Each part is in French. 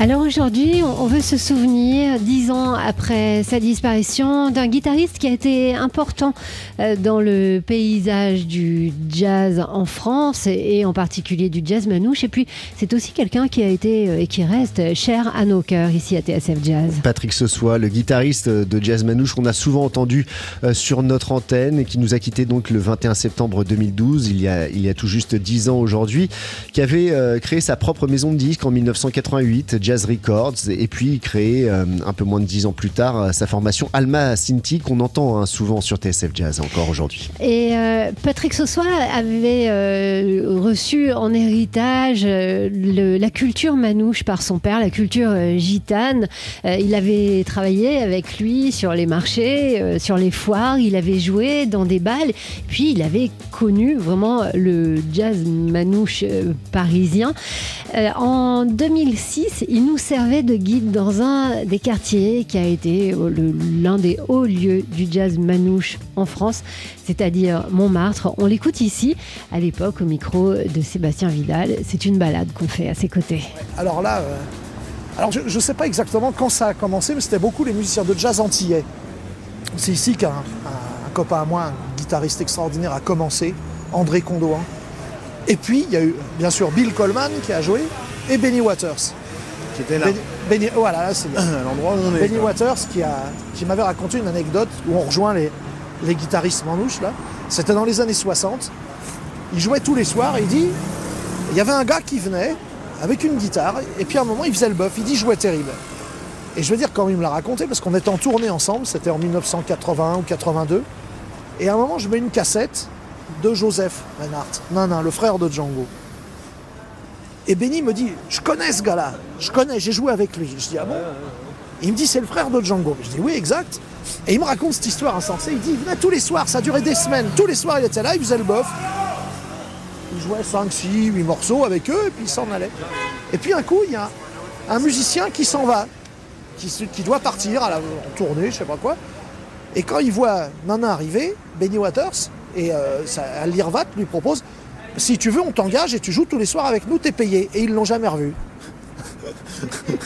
Alors aujourd'hui, on veut se souvenir, dix ans après sa disparition, d'un guitariste qui a été important euh, dans le paysage du jazz en France et en particulier du jazz manouche. Et puis, c'est aussi quelqu'un qui a été euh, et qui reste cher à nos cœurs ici à TSF Jazz. Patrick Sossois, le guitariste de jazz manouche qu'on a souvent entendu euh, sur notre antenne et qui nous a quitté donc le 21 septembre 2012, il y a, il y a tout juste dix ans aujourd'hui, qui avait créé sa propre maison de disques en 1988, Jazz Records, et puis créé euh, un peu moins de dix ans plus tard euh, sa formation Alma Sinti qu'on entend hein, souvent sur TSF Jazz encore aujourd'hui. Et euh, Patrick Sossois avait reçu en héritage la culture manouche par son père, la culture gitane. il avait travaillé avec lui sur les marchés, sur les foires, il avait joué dans des balles, puis il avait connu vraiment le jazz manouche parisien. en 2006, il nous servait de guide dans un des quartiers qui a été l'un des hauts lieux du jazz manouche en France, c'est-à-dire Montmartre. On l'écoute ici, à l'époque, au micro de Sébastien Vidal. C'est une balade qu'on fait à ses côtés. Alors là, euh, je ne sais pas exactement quand ça a commencé, mais c'était beaucoup les musiciens de jazz antillais. C'est ici qu'un copain à moi, un guitariste extraordinaire, a commencé, André Condoin. Et puis, il y a eu bien sûr Bill Coleman qui a joué et Benny Waters là. Benny, voilà, c'est l'endroit où on est. Benny Waters qui, a, qui m'avait raconté une anecdote où on rejoint les, les guitaristes manouches là. C'était dans les années 60. Il jouait tous les soirs et il dit il y avait un gars qui venait avec une guitare et puis à un moment il faisait le bœuf. Il dit jouait terrible. Et je veux dire quand il me l'a raconté parce qu'on était en tournée ensemble, c'était en 1981 ou 82. Et à un moment je mets une cassette de Joseph Reinhardt, non, non, le frère de Django. Et Benny me dit, je connais ce gars-là, je connais, j'ai joué avec lui. Je dis, ah bon Il me dit, c'est le frère de Django. Je dis, oui, exact. Et il me raconte cette histoire insensée. Il dit, il venait tous les soirs, ça durait des semaines. Tous les soirs, il était là, il faisait le bof. Il jouait 5, 6, 8 morceaux avec eux, et puis il s'en allait. Et puis un coup, il y a un musicien qui s'en va, qui, doit partir à la, en tournée, je sais pas quoi. Et quand il voit Nana arriver, Benny Waters, et euh, Lirvat lui propose si tu veux, on t'engage et tu joues tous les soirs avec nous, t'es payé. Et ils l'ont jamais revu.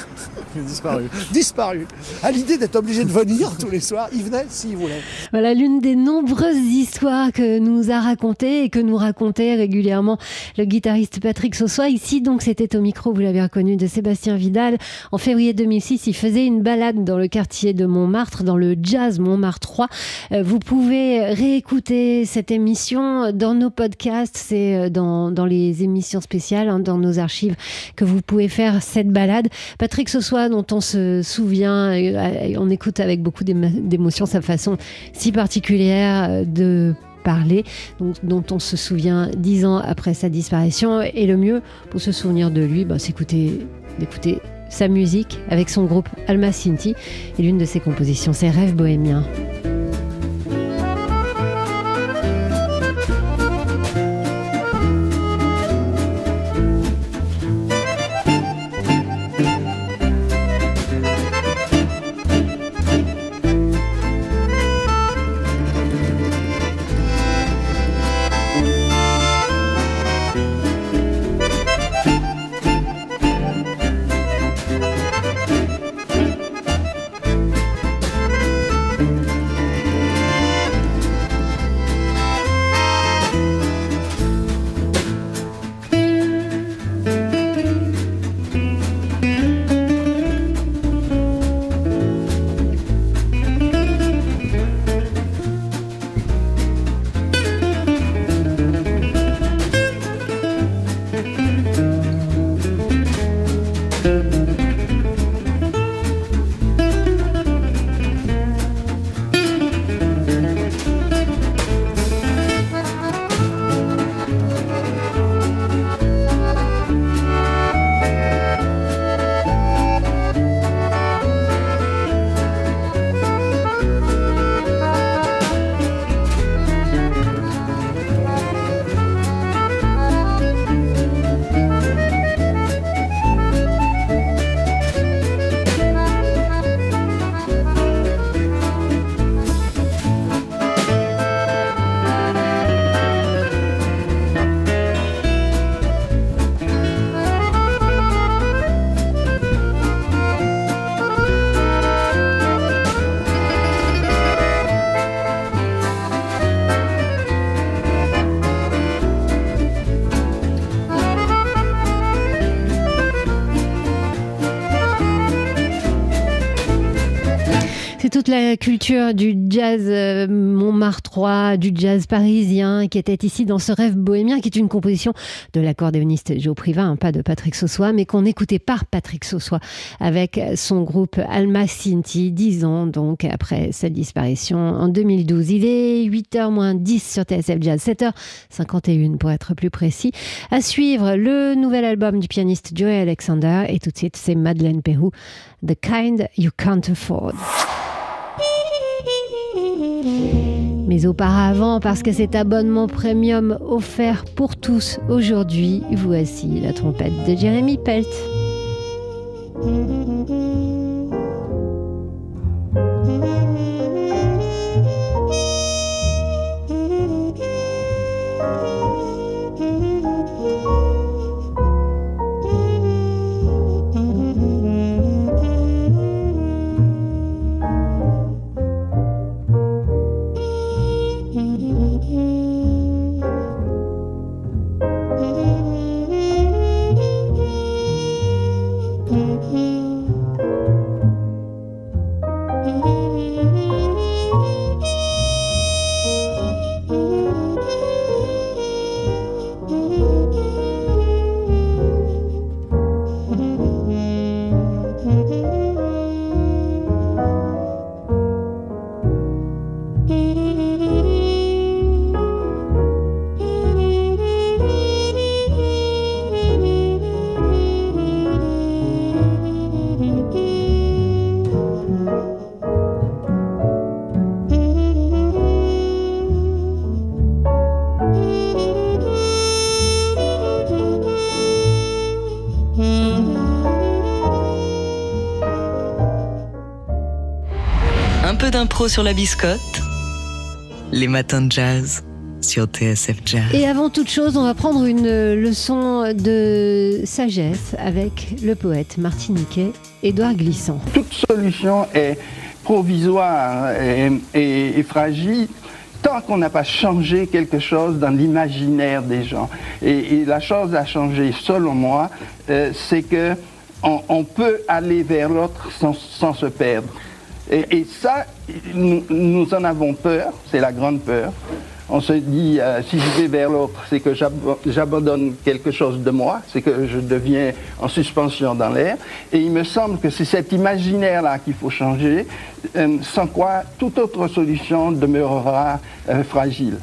disparu. disparu. À l'idée d'être obligé de venir tous les soirs, il venait s'il voulait. Voilà l'une des nombreuses histoires que nous a racontées et que nous racontait régulièrement le guitariste Patrick Sossois. Ici, donc, c'était au micro, vous l'avez reconnu, de Sébastien Vidal. En février 2006, il faisait une balade dans le quartier de Montmartre, dans le jazz Montmartre 3. Euh, vous pouvez réécouter cette émission dans nos podcasts, c'est euh, dans, dans les émissions spéciales, hein, dans nos archives que vous pouvez faire cette balade. Patrick Dont on se souvient, et on écoute avec beaucoup d'émotion sa façon si particulière euh, de parler, dont on se souvient dix ans après sa disparition. Et le mieux pour se souvenir de lui, bah, c'est d'écouter sa musique avec son groupe Alma Sinti et l'une de ses compositions, ses rêves bohémiens. La culture du jazz euh, montmartrois, du jazz parisien, qui était ici dans ce rêve bohémien, qui est une composition de l'accordéoniste Joe Priva, hein, pas de Patrick Sossois, mais qu'on écoutait par Patrick Sossois avec son groupe Alma Sinti, dix ans donc après sa disparition en 2012. Il est 8h moins 10 sur TSF Jazz, 7h51 pour être plus précis. À suivre, le nouvel album du pianiste Joey Alexander et tout de suite c'est Madeleine Pérou, The Kind You Can't Afford. Mais auparavant, parce que cet abonnement premium offert pour tous aujourd'hui, voici la trompette de Jeremy Pelt. D'impro sur la biscotte. Les matins de jazz sur TSF Jazz. Et avant toute chose, on va prendre une leçon de sagesse avec le poète martiniquais Édouard Glissant. Toute solution est provisoire et, fragile tant qu'on n'a pas changé quelque chose dans l'imaginaire des gens. Et, la chose à changer, selon moi, euh, c'est que on, peut aller vers l'autre sans se perdre. Et, ça, nous, en avons peur, c'est la grande peur. On se dit, euh, si je vais vers l'autre, c'est que j'abandonne quelque chose de moi, c'est que je deviens en suspension dans l'air. Et il me semble que c'est cet imaginaire-là qu'il faut changer, euh, sans quoi toute autre solution demeurera euh, fragile.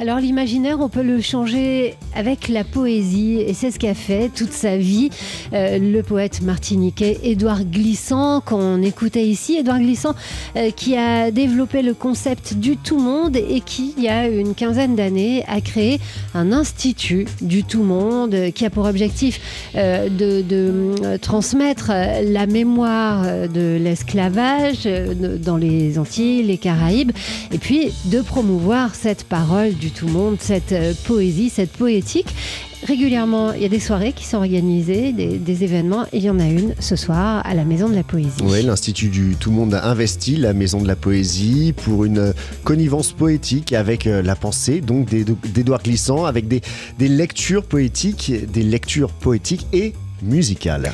Alors l'imaginaire, on peut le changer avec la poésie et c'est ce qu'a fait toute sa vie euh, le poète martiniquais Édouard Glissant qu'on écoutait ici. Édouard Glissant euh, qui a développé le concept du tout monde et qui, il y a une quinzaine d'années, a créé un institut du tout monde qui a pour objectif euh, de, transmettre la mémoire de l'esclavage dans les Antilles, les Caraïbes et puis de promouvoir cette parole du tout le monde, cette euh, poésie, cette poétique. Régulièrement, il y a des soirées qui sont organisées, des, événements, et il y en a une ce soir à la Maison de la Poésie. Oui, l'Institut du Tout le Monde a investi la Maison de la Poésie pour une connivence poétique avec euh, la pensée, donc d'Édouard Glissant, avec des, des lectures poétiques, des lectures poétiques et musicales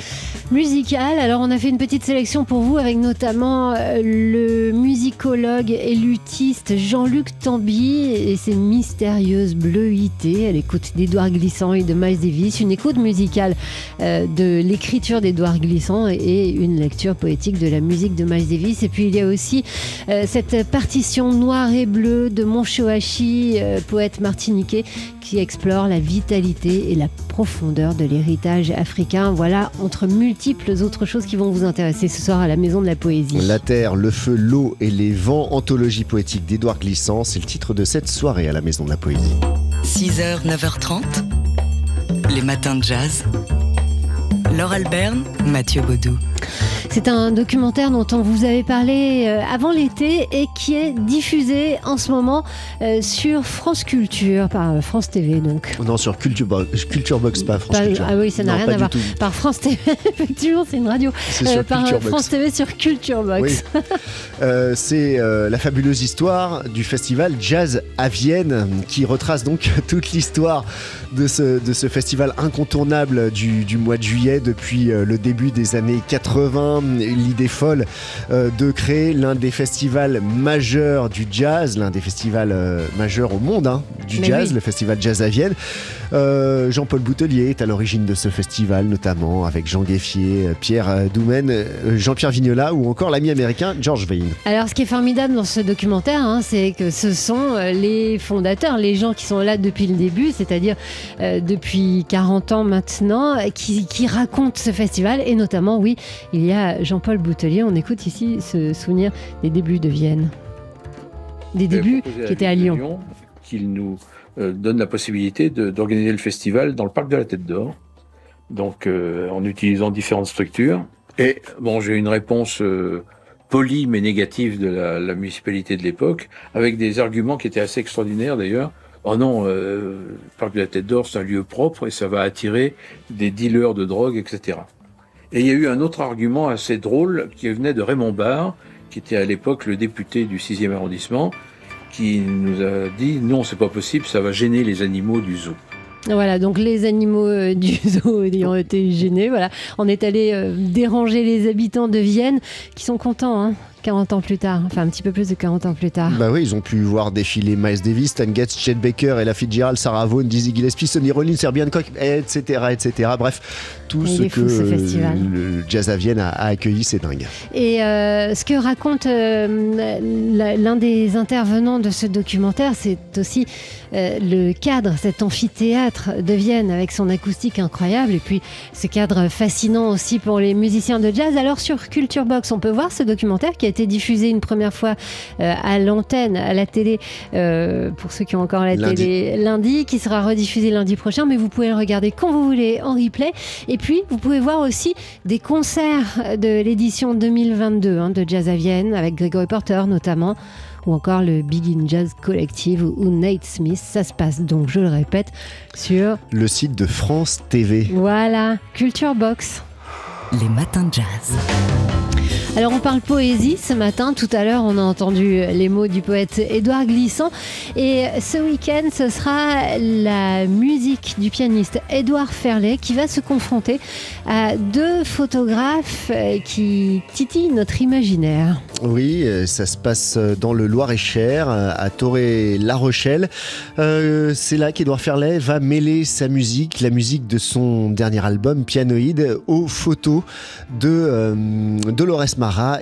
musicale. Alors on a fait une petite sélection pour vous avec notamment euh, le musicologue et luthiste Jean-Luc Tamby et ses mystérieuses bleuités à l'écoute d'Edouard Glissant et de Miles Davis. Une écoute musicale euh, de l'écriture d'Edouard Glissant et une lecture poétique de la musique de Miles Davis. Et puis il y a aussi euh, cette partition noire et bleue de Monchoachi, poète martiniquais, qui explore la vitalité et la profondeur de l'héritage africain. Voilà, entre multiples autres choses qui vont vous intéresser ce soir à la Maison de la Poésie. La terre, le feu, l'eau et les vents, anthologie poétique d'Édouard Glissant, c'est le titre de cette soirée à la Maison de la Poésie. 6h, 9h30, les matins de jazz. Laure Alberne, Mathieu Baudou. C'est un documentaire dont on vous avait parlé euh, avant l'été et qui est diffusé en ce moment euh, sur France Culture, par euh, France TV donc. Non, sur Culture Box, Culture Box pas France Culture. Ah oui, ça n'a rien à voir. Par France TV, effectivement, c'est une radio. Sur par France TV sur Culture Box. c'est la fabuleuse histoire du festival Jazz à Vienne qui retrace donc toute l'histoire de ce, de ce festival incontournable du, du mois de juillet depuis le début des années 80 l'idée folle euh, de créer l'un des festivals majeurs du jazz, l'un des festivals euh, majeurs au monde hein, du Mais jazz, oui. le festival Jazz à Vienne. Euh, Jean-Paul Boutelier est à l'origine de ce festival, notamment avec Jean Gueffier, euh, Pierre euh, Doumen, Jean-Pierre Vignola ou encore l'ami américain George Vane. Alors, ce qui est formidable dans ce documentaire, hein, c'est que ce sont les fondateurs, les gens qui sont là depuis le début, c'est-à-dire euh, depuis 40 ans maintenant, qui, qui racontent ce festival. Et notamment, oui, il y a Jean-Paul Boutelier. On écoute ici ce souvenir des débuts de Vienne. Des débuts qui étaient à Lyon. qu'il nous donne la possibilité d'organiser le festival dans le parc de la Tête d'Or, donc euh, en utilisant différentes structures. Et bon, j'ai une réponse euh, polie mais négative de la, la municipalité de l'époque, avec des arguments qui étaient assez extraordinaires d'ailleurs. Oh non, euh, le parc de la Tête d'Or, c'est un lieu propre et ça va attirer des dealers de drogue, etc. Et il y a eu un autre argument assez drôle qui venait de Raymond Barre, qui était à l'époque le député du 6e arrondissement, qui nous a dit non, c'est pas possible, ça va gêner les animaux du zoo. Voilà, donc les animaux euh, du zoo ayant été gênés, voilà. On est allé euh, déranger les habitants de Vienne qui sont contents, hein, 40 ans plus tard, enfin un petit peu plus de 40 ans plus tard. Bah oui, ils ont pu voir défiler Miles Davis, Stan Getz, Chet Baker, Ella Fitzgerald, Sarah Vaughan, Dizzy Gillespie, Sonny Rollins, Herbie Hancock, etc., etc. Bref, tout ce est que ce le jazz à Vienne a, a accueilli, c'est dingue. Et euh, ce que raconte euh, l'un des intervenants de ce documentaire, c'est aussi euh, le cadre, cet amphithéâtre de Vienne avec son acoustique incroyable et puis ce cadre fascinant aussi pour les musiciens de jazz. Alors sur Culture Box, on peut voir ce documentaire qui a été diffusé une première fois euh, à l'antenne, à la télé, euh, pour ceux qui ont encore la Lundi. télé lundi, qui sera rediffusé lundi prochain, mais vous pouvez le regarder quand vous voulez en replay. Et puis, vous pouvez voir aussi des concerts de l'édition 2022 hein, de Jazz à Vienne, avec Gregory Porter notamment, ou encore le Big in Jazz Collective ou, ou Nate Smith. Ça se passe donc, je le répète, sur, Le site de France TV. voilà, Culture Box. Les matins de jazz. Alors on parle poésie ce matin, tout à l'heure on a entendu les mots du poète Édouard Glissant et ce week-end ce sera la musique du pianiste Édouard Ferlet qui va se confronter à deux photographes euh, qui titillent notre imaginaire. Oui, euh, ça se passe euh, dans le Loir-et-Cher, à Toré-La Rochelle. C'est là qu'Edouard Ferlet va mêler sa musique, la musique de son dernier album, Pianoïde, aux photos de Dolores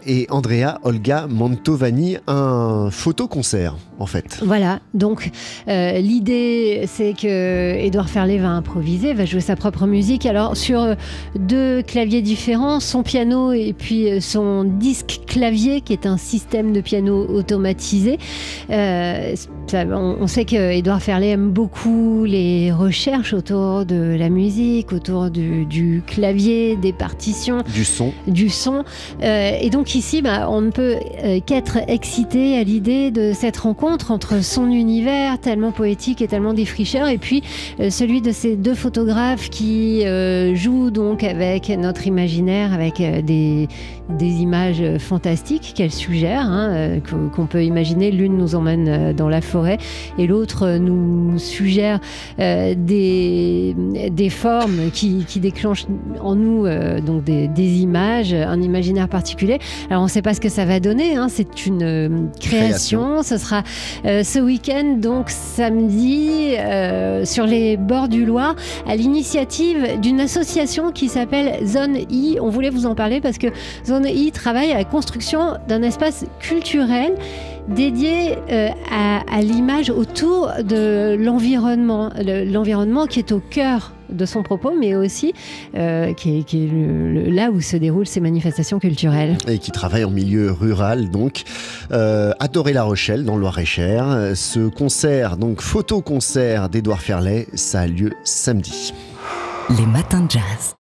Et Andrea Olga Mantovani, un photoconcert en fait. Voilà, donc euh, l'idée c'est que Édouard Ferlet va improviser, va jouer sa propre musique. Alors sur euh, deux claviers différents, son piano et puis euh, son disque clavier qui est un système de piano automatisé. Euh, ça, on, on sait que Édouard Ferlet aime beaucoup les recherches autour de la musique, autour du, du clavier, des partitions Du son. du son. Euh, et donc ici, bah, on ne peut qu'être excité à l'idée de cette rencontre entre son univers tellement poétique et tellement défricheur et puis euh, celui de ces deux photographes qui euh, jouent donc avec notre imaginaire, avec euh, des, des images fantastiques qu'elles suggèrent, hein, euh, qu'o- qu'on peut imaginer. L'une nous emmène euh, dans la forêt et l'autre euh, nous suggère euh, des, des formes qui, qui déclenchent en nous euh, donc des, des images, un imaginaire particulier. Alors on ne sait pas ce que ça va donner, hein, c'est une euh, création. Ce sera euh, ce week-end, donc samedi, euh, sur les bords du Loir, à l'initiative d'une association qui s'appelle Zone I. On voulait vous en parler parce que Zone I travaille à la construction d'un espace culturel dédié euh, à, à l'image autour de l'environnement, Le- l'environnement qui est au cœur de son propos, mais aussi euh, qui est, qui est le- le- là où se déroulent ces manifestations culturelles. et qui travaille en milieu rural, donc euh, à Toré-la Rochelle, dans le Loir-et-Cher. Ce concert, donc photo-concert d'Edouard Ferlet, ça a lieu samedi. Les matins de jazz.